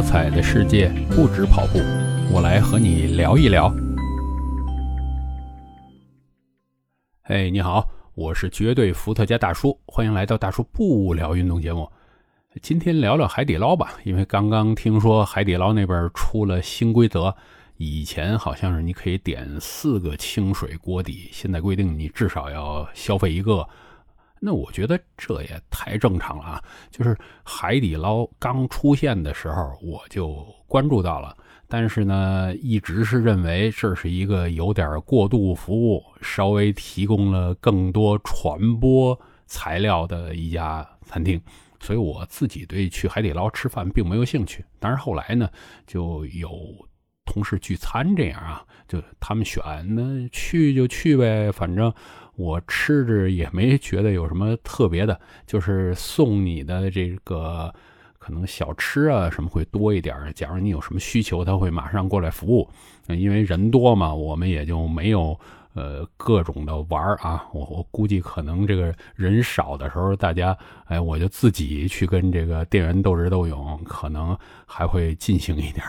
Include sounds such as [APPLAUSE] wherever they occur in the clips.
多彩的世界不止跑步，我来和你聊一聊。哎，你好，我是绝对伏特加大叔，欢迎来到大叔不聊运动节目。今天聊聊海底捞吧，因为刚刚听说海底捞那边出了新规则，以前好像是你可以点四个清水锅底，现在规定你至少要消费一个。那我觉得这也太正常了啊！就是海底捞刚出现的时候，我就关注到了，但是呢，一直是认为这是一个有点过度服务，稍微提供了更多传播材料的一家餐厅，所以我自己对去海底捞吃饭并没有兴趣。但是后来呢，就有同事聚餐这样啊，就他们选，那去就去呗，反正。我吃着也没觉得有什么特别的，就是送你的这个可能小吃啊什么会多一点。假如你有什么需求，他会马上过来服务。因为人多嘛，我们也就没有呃各种的玩啊。我我估计可能这个人少的时候，大家哎我就自己去跟这个店员斗智斗勇，可能还会进行一点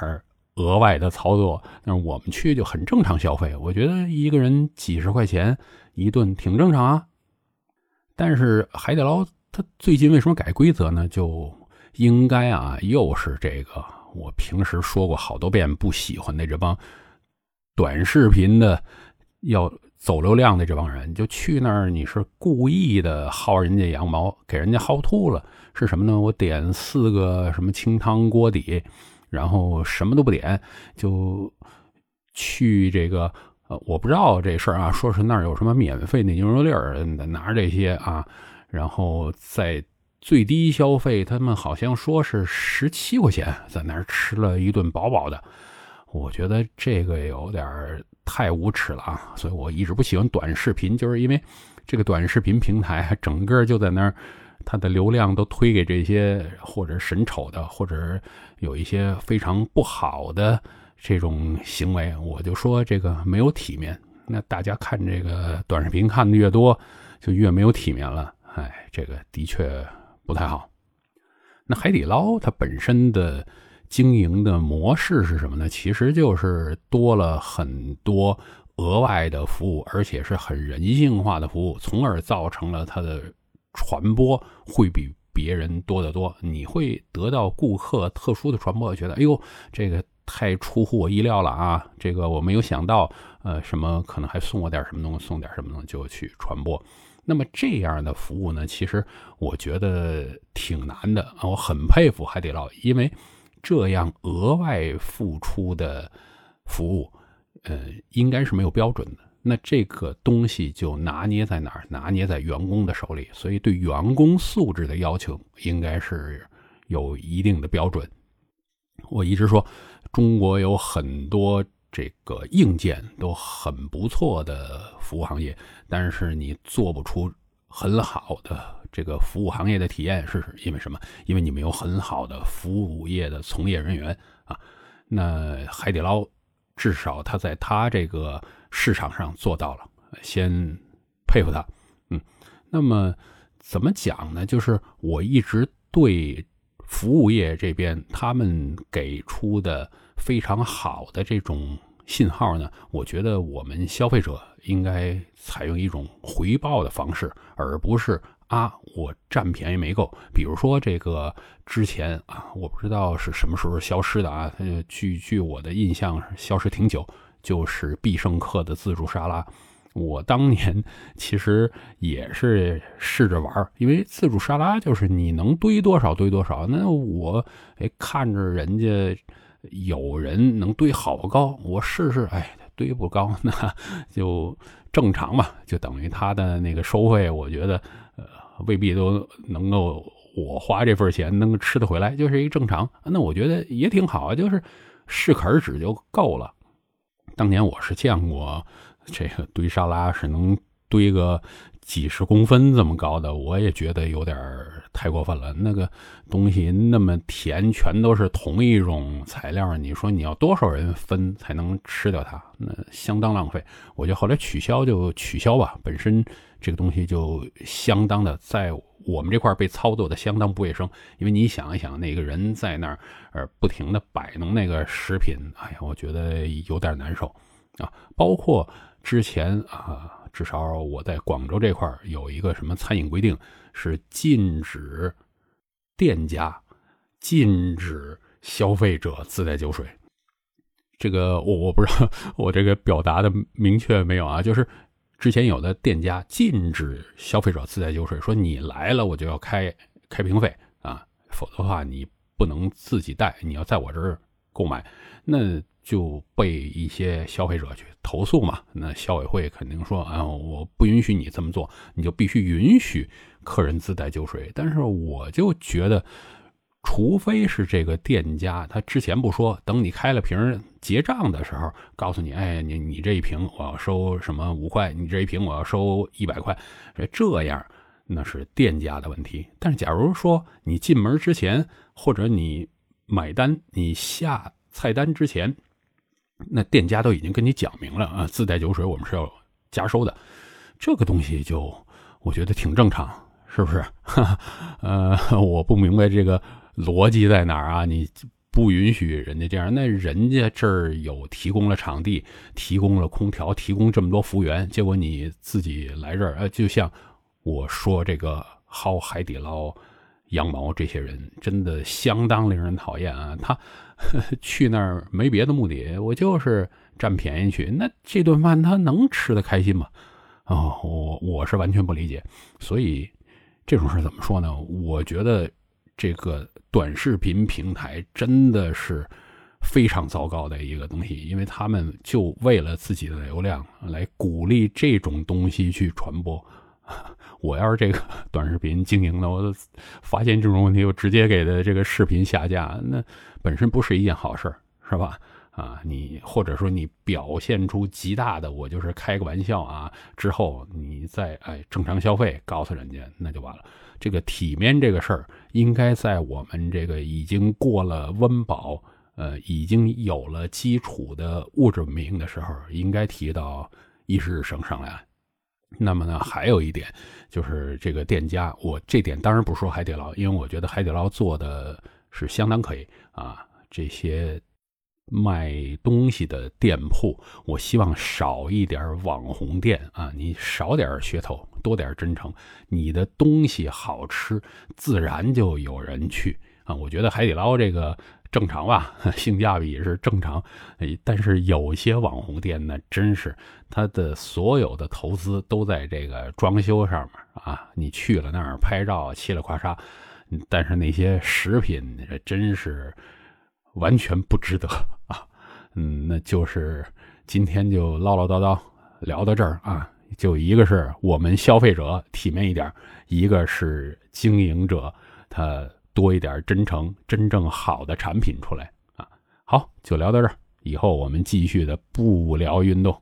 额外的操作。但是我们去就很正常消费，我觉得一个人几十块钱。一顿挺正常啊，但是海底捞它最近为什么改规则呢？就应该啊，又是这个我平时说过好多遍不喜欢的这帮短视频的要走流量的这帮人，就去那儿你是故意的薅人家羊毛，给人家薅秃了。是什么呢？我点四个什么清汤锅底，然后什么都不点，就去这个呃。我不知道这事儿啊，说是那儿有什么免费的牛肉粒儿，拿着这些啊，然后在最低消费，他们好像说是十七块钱，在那儿吃了一顿饱饱的。我觉得这个有点太无耻了啊，所以我一直不喜欢短视频，就是因为这个短视频平台整个就在那儿，它的流量都推给这些或者神丑的，或者有一些非常不好的。这种行为，我就说这个没有体面。那大家看这个短视频看的越多，就越没有体面了。哎，这个的确不太好。那海底捞它本身的经营的模式是什么呢？其实就是多了很多额外的服务，而且是很人性化的服务，从而造成了它的传播会比别人多得多。你会得到顾客特殊的传播，觉得哎呦这个。太出乎我意料了啊！这个我没有想到，呃，什么可能还送我点什么东西，送点什么东西就去传播。那么这样的服务呢，其实我觉得挺难的啊。我很佩服海底捞，因为这样额外付出的服务，呃，应该是没有标准的。那这个东西就拿捏在哪儿？拿捏在员工的手里。所以对员工素质的要求，应该是有一定的标准。我一直说。中国有很多这个硬件都很不错的服务行业，但是你做不出很好的这个服务行业的体验，是因为什么？因为你没有很好的服务业的从业人员啊。那海底捞至少他在他这个市场上做到了，先佩服他。嗯，那么怎么讲呢？就是我一直对。服务业这边，他们给出的非常好的这种信号呢，我觉得我们消费者应该采用一种回报的方式，而不是啊，我占便宜没够。比如说这个之前啊，我不知道是什么时候消失的啊，据据我的印象消失挺久，就是必胜客的自助沙拉。我当年其实也是试着玩因为自助沙拉就是你能堆多少堆多少。那我哎看着人家有人能堆好高，我试试，哎堆不高，[LAUGHS] 那就正常嘛，就等于他的那个收费，我觉得呃未必都能够我花这份钱能吃得回来，就是一个正常。那我觉得也挺好，就是适可而止就够了。当年我是见过。这个堆沙拉是能堆个几十公分这么高的，我也觉得有点太过分了。那个东西那么甜，全都是同一种材料，你说你要多少人分才能吃掉它？那相当浪费。我就后来取消就取消吧，本身这个东西就相当的在我们这块被操作的相当不卫生。因为你想一想，那个人在那儿呃不停的摆弄那个食品，哎呀，我觉得有点难受啊。包括之前啊。至少我在广州这块有一个什么餐饮规定，是禁止店家禁止消费者自带酒水。这个我我不知道我这个表达的明确没有啊？就是之前有的店家禁止消费者自带酒水，说你来了我就要开开瓶费啊，否则的话你不能自己带，你要在我这儿购买。那就被一些消费者去投诉嘛，那消委会肯定说啊，我不允许你这么做，你就必须允许客人自带酒水。但是我就觉得，除非是这个店家他之前不说，等你开了瓶结账的时候告诉你，哎，你你这一瓶我要收什么五块，你这一瓶我要收一百块，这样那是店家的问题。但是假如说你进门之前或者你买单，你下菜单之前。那店家都已经跟你讲明了啊，自带酒水我们是要加收的，这个东西就我觉得挺正常，是不是？[LAUGHS] 呃，我不明白这个逻辑在哪儿啊？你不允许人家这样，那人家这儿有提供了场地，提供了空调，提供这么多服务员，结果你自己来这儿，呃，就像我说这个薅海底捞羊毛这些人，真的相当令人讨厌啊！他。去那儿没别的目的，我就是占便宜去。那这顿饭他能吃得开心吗？哦，我我是完全不理解。所以这种事怎么说呢？我觉得这个短视频平台真的是非常糟糕的一个东西，因为他们就为了自己的流量来鼓励这种东西去传播。[LAUGHS] 我要是这个 [LAUGHS] 短视频经营的，我发现这种问题，我直接给的这个视频下架，那本身不是一件好事是吧？啊，你或者说你表现出极大的，我就是开个玩笑啊，之后你再哎正常消费，告诉人家那就完了。这个体面这个事儿，应该在我们这个已经过了温饱，呃，已经有了基础的物质文明的时候，应该提到议事日程上来。那么呢，还有一点就是这个店家，我这点当然不说海底捞，因为我觉得海底捞做的是相当可以啊。这些卖东西的店铺，我希望少一点网红店啊，你少点噱头，多点真诚，你的东西好吃，自然就有人去啊。我觉得海底捞这个。正常吧，[LAUGHS] 性价比是正常，但是有些网红店呢，真是他的所有的投资都在这个装修上面啊。你去了那儿拍照，嘁了夸嚓，但是那些食品真是完全不值得 [LAUGHS] 啊。嗯，那就是今天就唠唠叨叨聊到这儿啊，就一个是我们消费者体面一点，一个是经营者他。多一点真诚，真正好的产品出来啊！好，就聊到这儿，以后我们继续的不聊运动。